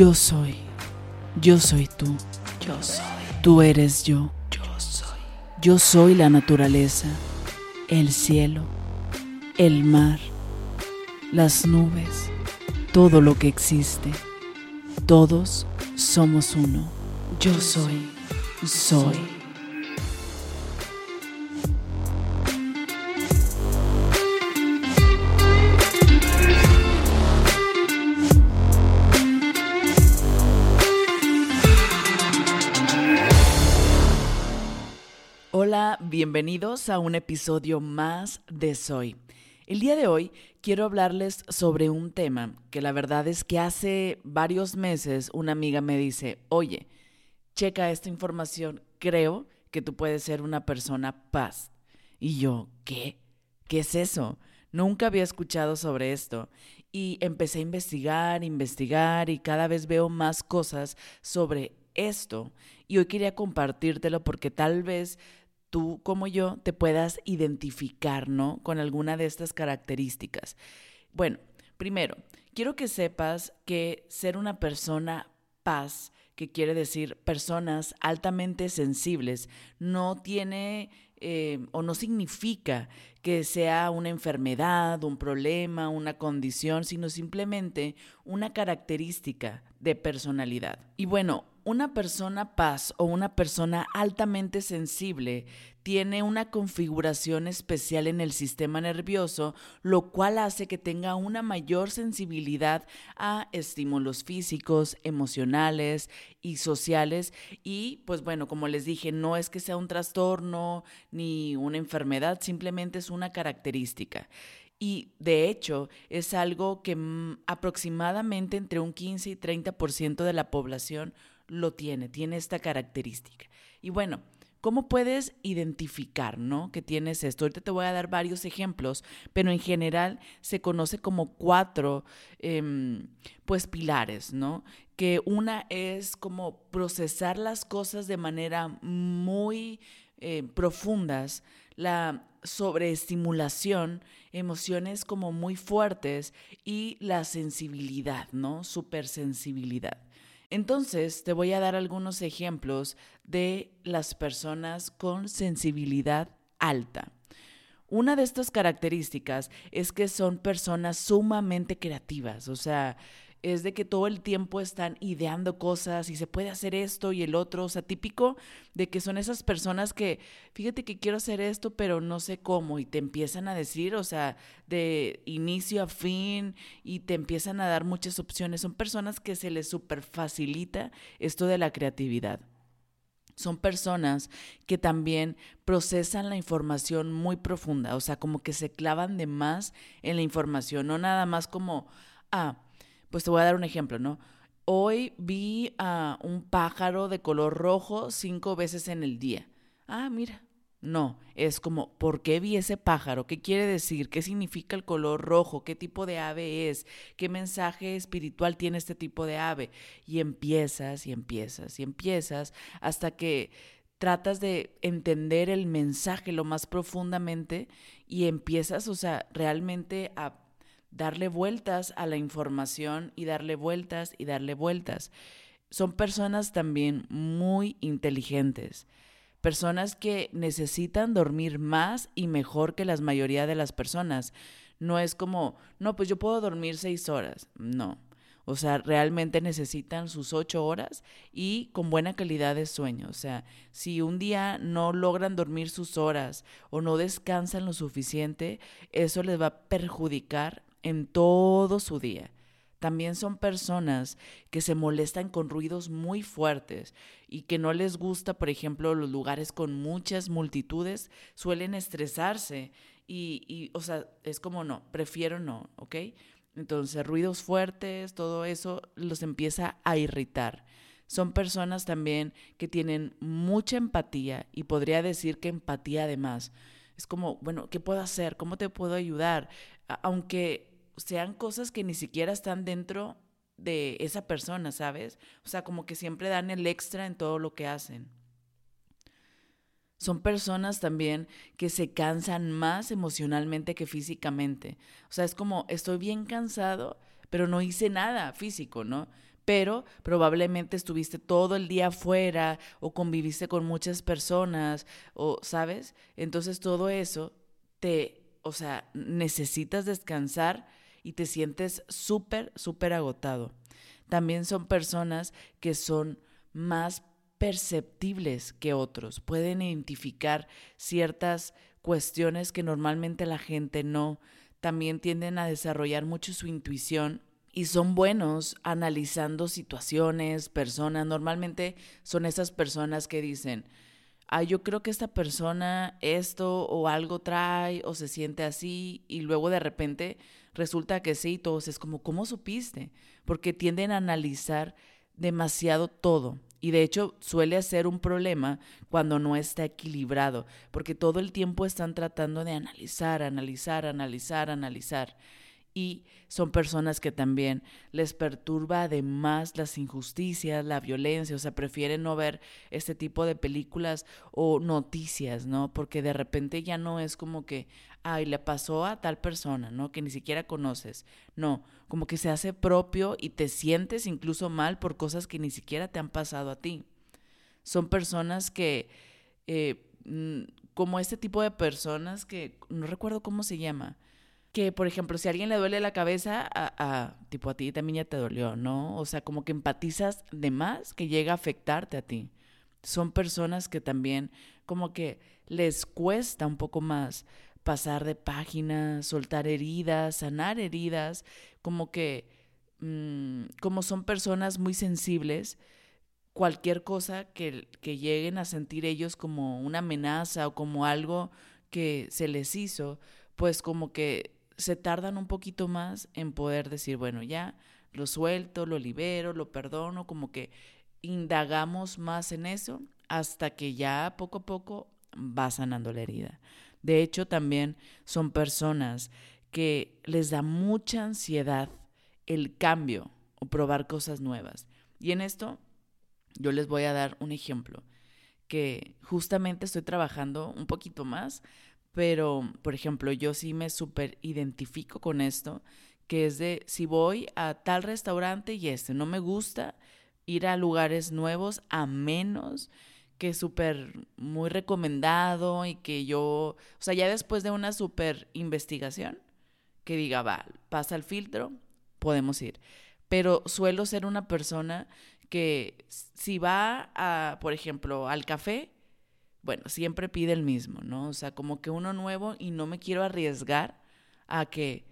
Yo soy. Yo soy tú. Yo soy. Tú eres yo. Yo soy. Yo soy la naturaleza, el cielo, el mar, las nubes, todo lo que existe. Todos somos uno. Yo soy. Soy. Bienvenidos a un episodio más de Soy. El día de hoy quiero hablarles sobre un tema que la verdad es que hace varios meses una amiga me dice, oye, checa esta información, creo que tú puedes ser una persona paz. Y yo, ¿qué? ¿Qué es eso? Nunca había escuchado sobre esto. Y empecé a investigar, investigar y cada vez veo más cosas sobre esto. Y hoy quería compartírtelo porque tal vez tú como yo te puedas identificar. Con alguna de estas características. Bueno, primero, quiero que sepas que ser una persona paz, que quiere decir personas altamente sensibles, no tiene eh, o no significa que sea una enfermedad, un problema, una condición, sino simplemente una característica de personalidad. Y bueno, una persona paz o una persona altamente sensible tiene una configuración especial en el sistema nervioso, lo cual hace que tenga una mayor sensibilidad a estímulos físicos, emocionales y sociales. Y pues bueno, como les dije, no es que sea un trastorno ni una enfermedad, simplemente es una característica. Y de hecho es algo que mm, aproximadamente entre un 15 y 30% de la población lo tiene, tiene esta característica. Y bueno, ¿cómo puedes identificar, no? Que tienes esto. Ahorita te voy a dar varios ejemplos, pero en general se conoce como cuatro, em, pues, pilares, ¿no? Que una es como procesar las cosas de manera muy eh, profundas, la sobreestimulación, emociones como muy fuertes y la sensibilidad, ¿no? Supersensibilidad. Entonces, te voy a dar algunos ejemplos de las personas con sensibilidad alta. Una de estas características es que son personas sumamente creativas, o sea, es de que todo el tiempo están ideando cosas y se puede hacer esto y el otro, o sea, típico de que son esas personas que, fíjate que quiero hacer esto, pero no sé cómo, y te empiezan a decir, o sea, de inicio a fin, y te empiezan a dar muchas opciones. Son personas que se les super facilita esto de la creatividad. Son personas que también procesan la información muy profunda, o sea, como que se clavan de más en la información, no nada más como, ah, pues te voy a dar un ejemplo, ¿no? Hoy vi a un pájaro de color rojo cinco veces en el día. Ah, mira. No, es como, ¿por qué vi ese pájaro? ¿Qué quiere decir? ¿Qué significa el color rojo? ¿Qué tipo de ave es? ¿Qué mensaje espiritual tiene este tipo de ave? Y empiezas y empiezas y empiezas hasta que tratas de entender el mensaje lo más profundamente y empiezas, o sea, realmente a darle vueltas a la información y darle vueltas y darle vueltas. Son personas también muy inteligentes, personas que necesitan dormir más y mejor que la mayoría de las personas. No es como, no, pues yo puedo dormir seis horas. No. O sea, realmente necesitan sus ocho horas y con buena calidad de sueño. O sea, si un día no logran dormir sus horas o no descansan lo suficiente, eso les va a perjudicar en todo su día. También son personas que se molestan con ruidos muy fuertes y que no les gusta, por ejemplo, los lugares con muchas multitudes, suelen estresarse y, y, o sea, es como no, prefiero no, ¿ok? Entonces, ruidos fuertes, todo eso los empieza a irritar. Son personas también que tienen mucha empatía y podría decir que empatía además. Es como, bueno, ¿qué puedo hacer? ¿Cómo te puedo ayudar? Aunque sean cosas que ni siquiera están dentro de esa persona, ¿sabes? O sea, como que siempre dan el extra en todo lo que hacen. Son personas también que se cansan más emocionalmente que físicamente. O sea, es como, estoy bien cansado, pero no hice nada físico, ¿no? pero probablemente estuviste todo el día afuera o conviviste con muchas personas o, ¿sabes? Entonces todo eso te, o sea, necesitas descansar y te sientes súper, súper agotado. También son personas que son más perceptibles que otros, pueden identificar ciertas cuestiones que normalmente la gente no, también tienden a desarrollar mucho su intuición y son buenos analizando situaciones, personas. Normalmente son esas personas que dicen, ah, yo creo que esta persona esto o algo trae o se siente así y luego de repente resulta que sí, todos es como, ¿cómo supiste? Porque tienden a analizar demasiado todo. Y de hecho suele ser un problema cuando no está equilibrado, porque todo el tiempo están tratando de analizar, analizar, analizar, analizar y son personas que también les perturba además las injusticias, la violencia, o sea, prefieren no ver este tipo de películas o noticias, ¿no? Porque de repente ya no es como que, ay, le pasó a tal persona, ¿no? Que ni siquiera conoces. No, como que se hace propio y te sientes incluso mal por cosas que ni siquiera te han pasado a ti. Son personas que, eh, mm, como este tipo de personas que, no recuerdo cómo se llama, que, por ejemplo, si a alguien le duele la cabeza, a, tipo a ti también ya te dolió, ¿no? O sea, como que empatizas de más que llega a afectarte a ti. Son personas que también como que les cuesta un poco más pasar de páginas, soltar heridas, sanar heridas, como que, mm, como son personas muy sensibles, cualquier cosa que, que lleguen a sentir ellos como una amenaza o como algo que se les hizo, pues como que se tardan un poquito más en poder decir, bueno, ya lo suelto, lo libero, lo perdono, como que indagamos más en eso hasta que ya poco a poco va sanando la herida. De hecho, también son personas que les da mucha ansiedad el cambio o probar cosas nuevas. Y en esto yo les voy a dar un ejemplo que justamente estoy trabajando un poquito más pero, por ejemplo, yo sí me súper identifico con esto, que es de si voy a tal restaurante y este no me gusta, ir a lugares nuevos a menos que súper muy recomendado y que yo, o sea, ya después de una súper investigación, que diga, va, pasa el filtro, podemos ir. Pero suelo ser una persona que si va a, por ejemplo, al café, bueno, siempre pide el mismo, ¿no? O sea, como que uno nuevo y no me quiero arriesgar a que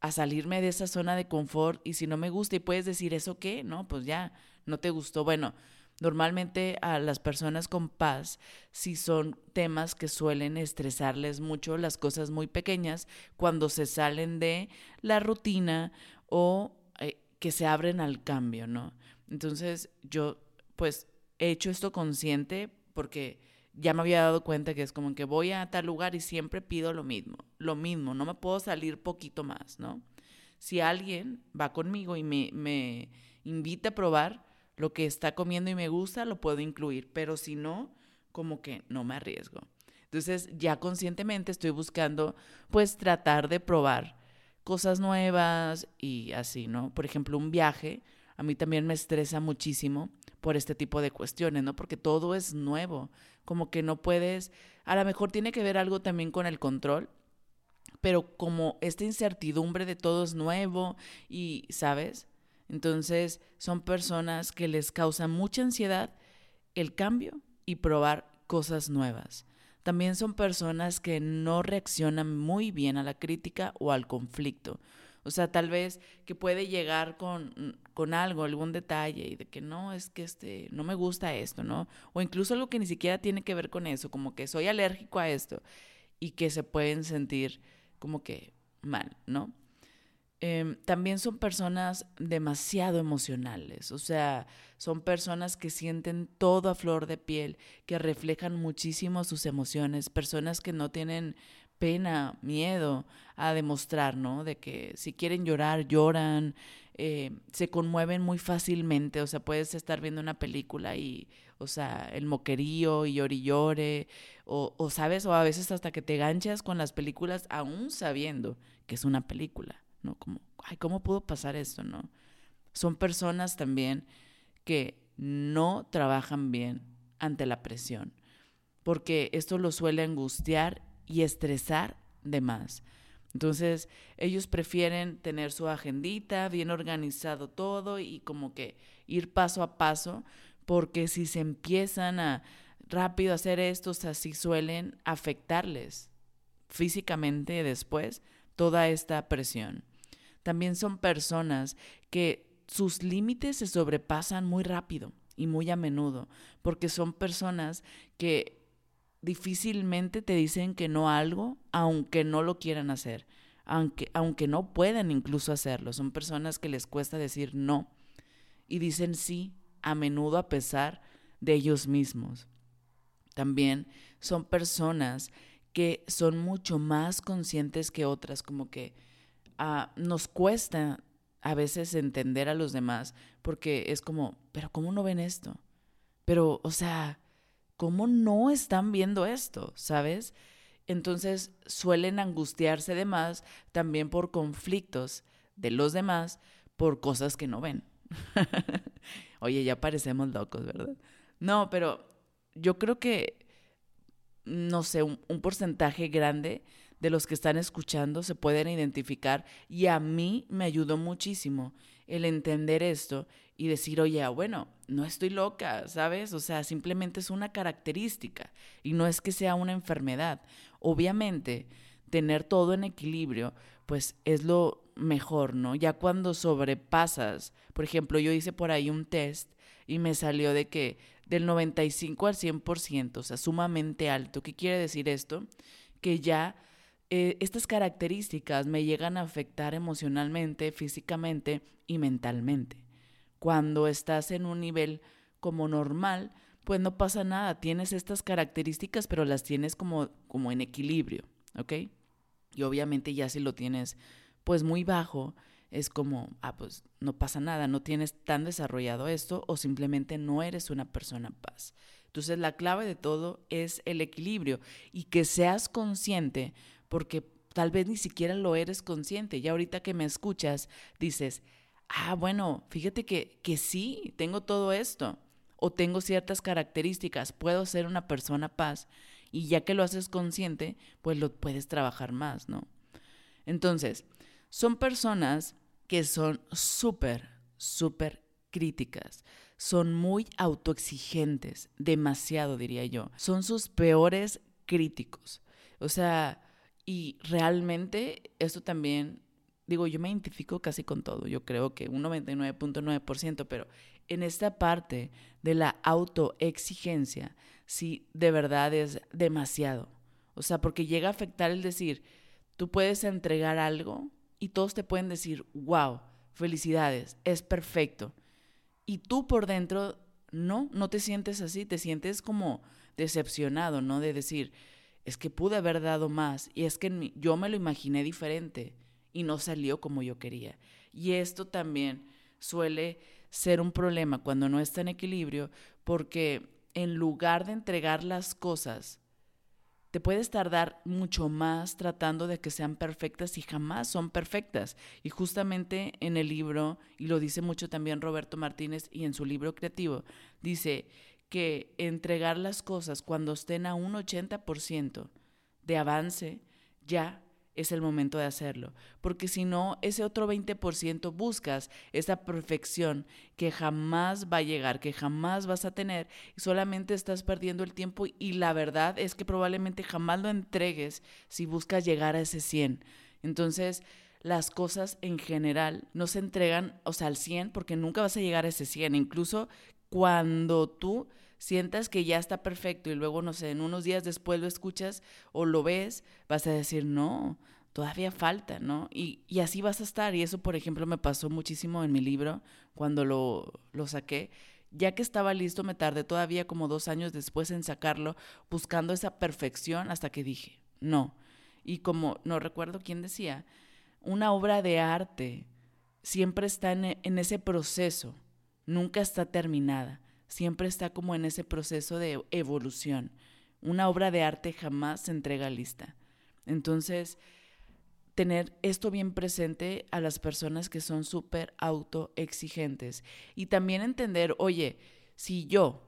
a salirme de esa zona de confort y si no me gusta y puedes decir eso qué, no, pues ya no te gustó. Bueno, normalmente a las personas con paz si son temas que suelen estresarles mucho las cosas muy pequeñas cuando se salen de la rutina o eh, que se abren al cambio, ¿no? Entonces, yo pues he hecho esto consciente porque ya me había dado cuenta que es como que voy a tal lugar y siempre pido lo mismo, lo mismo, no me puedo salir poquito más, ¿no? Si alguien va conmigo y me, me invita a probar lo que está comiendo y me gusta, lo puedo incluir, pero si no, como que no me arriesgo. Entonces ya conscientemente estoy buscando pues tratar de probar cosas nuevas y así, ¿no? Por ejemplo, un viaje a mí también me estresa muchísimo por este tipo de cuestiones, ¿no? Porque todo es nuevo, como que no puedes, a lo mejor tiene que ver algo también con el control, pero como esta incertidumbre de todo es nuevo y, ¿sabes? Entonces son personas que les causa mucha ansiedad el cambio y probar cosas nuevas. También son personas que no reaccionan muy bien a la crítica o al conflicto. O sea, tal vez que puede llegar con, con, algo, algún detalle y de que no, es que este, no me gusta esto, ¿no? O incluso algo que ni siquiera tiene que ver con eso, como que soy alérgico a esto y que se pueden sentir como que mal, ¿no? Em, también son personas demasiado emocionales, o sea, son personas que sienten todo a flor de piel, que reflejan muchísimo sus emociones, personas que no tienen pena, miedo a demostrar, ¿no? De que si quieren llorar, lloran, eh, se conmueven muy fácilmente, o sea, puedes estar viendo una película y, o sea, el moquerío y llore y llore, o, o sabes, o a veces hasta que te ganchas con las películas aún sabiendo que es una película, ¿no? Como, ay, ¿cómo pudo pasar esto, no? Son personas también que no trabajan bien ante la presión, porque esto los suele angustiar y estresar de más. Entonces, ellos prefieren tener su agendita, bien organizado todo y como que ir paso a paso, porque si se empiezan a rápido hacer estos, así suelen afectarles físicamente después toda esta presión. También son personas que sus límites se sobrepasan muy rápido y muy a menudo, porque son personas que difícilmente te dicen que no algo, aunque no lo quieran hacer, aunque, aunque no puedan incluso hacerlo. Son personas que les cuesta decir no y dicen sí a menudo a pesar de ellos mismos. También son personas que son mucho más conscientes que otras, como que ah, nos cuesta a veces entender a los demás, porque es como, pero ¿cómo no ven esto? Pero, o sea, ¿cómo no están viendo esto? ¿Sabes? Entonces suelen angustiarse de más también por conflictos de los demás por cosas que no ven. Oye, ya parecemos locos, ¿verdad? No, pero yo creo que, no sé, un, porcentaje grande de los que están escuchando se pueden identificar y a mí me ayudó muchísimo el entender esto y decir, oye, bueno, no estoy loca, ¿sabes? O sea, simplemente es una característica y no es que sea una enfermedad. Obviamente, tener todo en equilibrio, pues es lo mejor, ¿no? Ya cuando sobrepasas, por ejemplo, yo hice por ahí un test y me salió de que del 95 al 100%, o sea, sumamente alto. ¿Qué quiere decir esto? Que ya eh, estas características me llegan a afectar emocionalmente, físicamente y mentalmente. Cuando estás en un nivel como normal, pues no pasa nada, tienes estas características, pero las tienes como, como en equilibrio, ¿ok? Y obviamente ya si lo tienes pues muy bajo, es como, ah, pues no pasa nada, no tienes tan desarrollado esto o simplemente no eres una persona paz. Entonces la clave de todo es el equilibrio y que seas consciente porque tal vez ni siquiera lo eres consciente. Ya ahorita que me escuchas, dices, ah, bueno, fíjate que, que sí, tengo todo esto, o tengo ciertas características, puedo ser una persona paz, y ya que lo haces consciente, pues lo puedes trabajar más, ¿no? Entonces, son personas que son súper, súper críticas, son muy autoexigentes, demasiado diría yo, son sus peores críticos. O sea, y realmente esto también, digo, yo me identifico casi con todo, yo creo que un 99.9%, pero en esta parte de la autoexigencia, sí, de verdad es demasiado. O sea, porque llega a afectar el decir, tú puedes entregar algo y todos te pueden decir, wow, felicidades, es perfecto. Y tú por dentro, no, no te sientes así, te sientes como decepcionado, ¿no? De decir, es que pude haber dado más y es que yo me lo imaginé diferente y no salió como yo quería. Y esto también suele ser un problema cuando no está en equilibrio porque en lugar de entregar las cosas, te puedes tardar mucho más tratando de que sean perfectas y jamás son perfectas. Y justamente en el libro, y lo dice mucho también Roberto Martínez y en su libro creativo, dice que entregar las cosas cuando estén a un 80% de avance, ya es el momento de hacerlo. Porque si no, ese otro 20% buscas esa perfección que jamás va a llegar, que jamás vas a tener, y solamente estás perdiendo el tiempo y la verdad es que probablemente jamás lo entregues si buscas llegar a ese 100. Entonces, las cosas en general no se entregan, o sea, al 100 porque nunca vas a llegar a ese 100. Incluso cuando tú sientas que ya está perfecto y luego, no sé, en unos días después lo escuchas o lo ves, vas a decir, no, todavía falta, ¿no? Y, y así vas a estar. Y eso, por ejemplo, me pasó muchísimo en mi libro cuando lo, lo saqué. Ya que estaba listo, me tardé todavía como dos años después en sacarlo, buscando esa perfección hasta que dije, no. Y como no recuerdo quién decía, una obra de arte siempre está en, en ese proceso, nunca está terminada siempre está como en ese proceso de evolución. Una obra de arte jamás se entrega lista. Entonces, tener esto bien presente a las personas que son súper autoexigentes y también entender, oye, si yo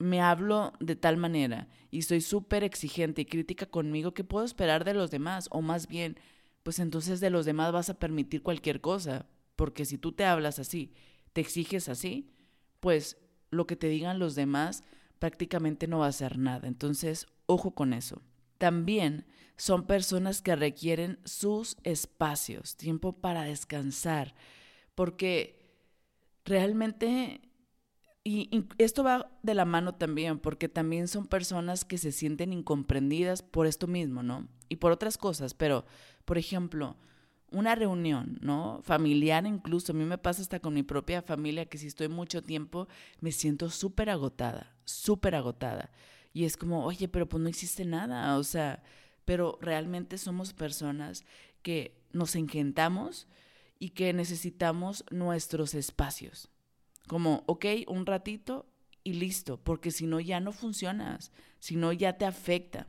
me hablo de tal manera y soy súper exigente y crítica conmigo, ¿qué puedo esperar de los demás? O más bien, pues entonces de los demás vas a permitir cualquier cosa, porque si tú te hablas así, te exiges así, pues lo que te digan los demás prácticamente no va a ser nada. Entonces, ojo con eso. También son personas que requieren sus espacios, tiempo para descansar, porque realmente y, esto va de la mano también, porque también son personas que se sienten incomprendidas por esto mismo, ¿no? Y por otras cosas, pero, por ejemplo, una reunión, ¿no? Familiar incluso, a mí me pasa hasta con mi propia familia, que si estoy mucho tiempo, me siento súper agotada, súper agotada. Y es como, oye, pero pues no existe nada, o sea, pero realmente somos personas que nos encantamos y que necesitamos nuestros espacios. Como, ok, un ratito y listo, porque si no ya no funcionas, si no ya te afecta.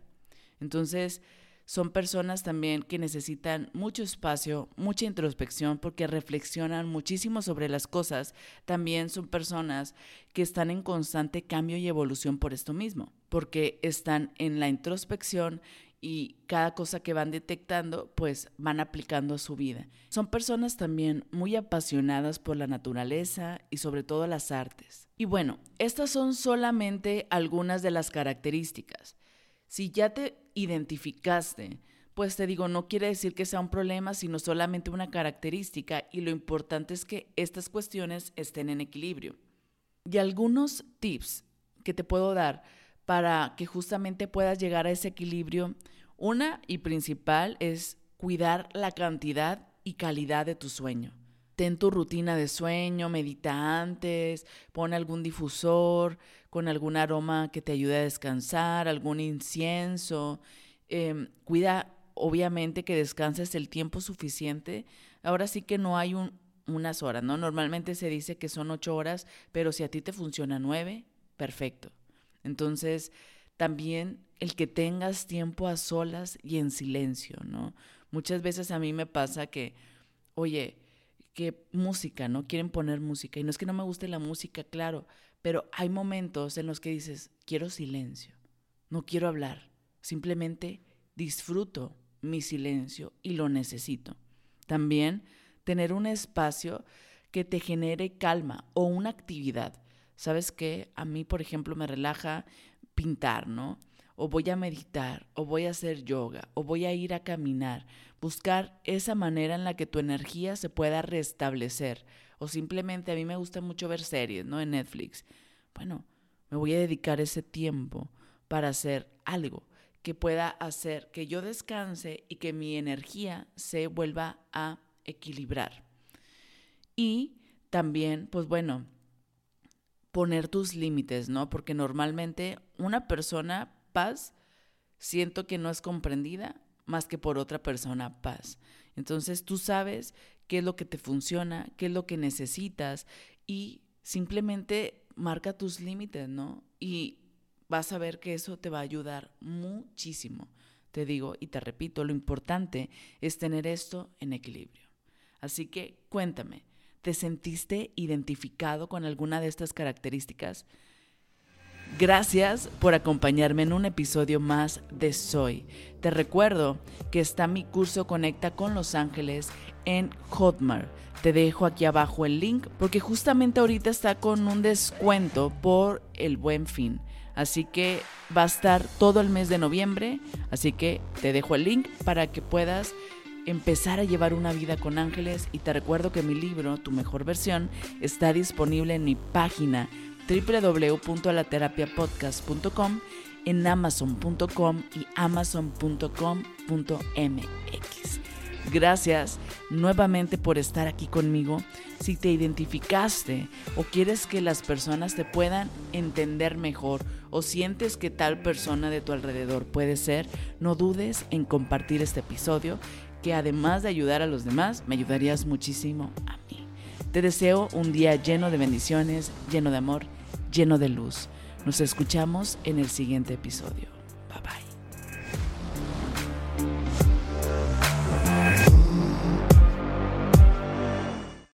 Entonces, son personas también que necesitan mucho espacio, mucha introspección, porque reflexionan muchísimo sobre las cosas. También son personas que están en constante cambio y evolución por esto mismo, porque están en la introspección y cada cosa que van detectando, pues van aplicando a su vida. Son personas también muy apasionadas por la naturaleza y sobre todo las artes. Y bueno, estas son solamente algunas de las características. Si ya te identificaste, pues te digo, no quiere decir que sea un problema, sino solamente una característica y lo importante es que estas cuestiones estén en equilibrio. Y algunos tips que te puedo dar para que justamente puedas llegar a ese equilibrio. Una y principal es cuidar la cantidad y calidad de tu sueño. Ten tu rutina de sueño, medita antes, pon algún difusor con algún aroma que te ayude a descansar, algún incienso. Em, cuida, obviamente, que descanses el tiempo suficiente. Ahora sí que no hay unas horas, ¿no? Normalmente se dice que son ocho horas, pero si a ti te funciona nueve, perfecto. Entonces, también el que tengas tiempo a solas y en silencio, ¿no? Muchas veces a mí me pasa que, oye, que música, ¿no? Quieren poner música. Y no es que no me guste la música, claro, pero hay momentos en los que dices, quiero silencio, no quiero hablar, simplemente disfruto mi silencio y lo necesito. También tener un espacio que te genere calma o una actividad. ¿Sabes qué? A mí, por ejemplo, me relaja pintar, ¿no? O voy a meditar, o voy a hacer yoga, o voy a ir a caminar. Buscar esa manera en la que tu energía se pueda restablecer. O simplemente a mí me gusta mucho ver series, ¿no? En Netflix. Bueno, me voy a dedicar ese tiempo para hacer algo que pueda hacer que yo descanse y que mi energía se vuelva a equilibrar. Y también, pues bueno, poner tus límites, ¿no? Porque normalmente una persona paz siento que no es comprendida más que por otra persona paz. Entonces tú sabes qué es lo que te funciona, qué es lo que necesitas y simplemente marca tus límites, ¿no? Y vas a ver que eso te va a ayudar muchísimo. Te digo y te repito, lo importante es tener esto en equilibrio. Así que cuéntame, ¿Te sentiste identificado con alguna de estas características? Gracias por acompañarme en un episodio más de Soy. Te recuerdo que está mi curso Conecta con Los Ángeles en Hotmart. Te dejo aquí abajo el link porque justamente ahorita está con un descuento por el buen fin. Así que va a estar todo el mes de noviembre. Así que te dejo el link para que puedas empezar a llevar una vida con ángeles y te recuerdo que mi libro, Tu mejor versión, está disponible en mi página www.laterapiapodcast.com, en amazon.com y amazon.com.mx. Gracias nuevamente por estar aquí conmigo. Si te identificaste o quieres que las personas te puedan entender mejor o sientes que tal persona de tu alrededor puede ser, no dudes en compartir este episodio que además de ayudar a los demás, me ayudarías muchísimo a mí. Te deseo un día lleno de bendiciones, lleno de amor, lleno de luz. Nos escuchamos en el siguiente episodio. Bye bye.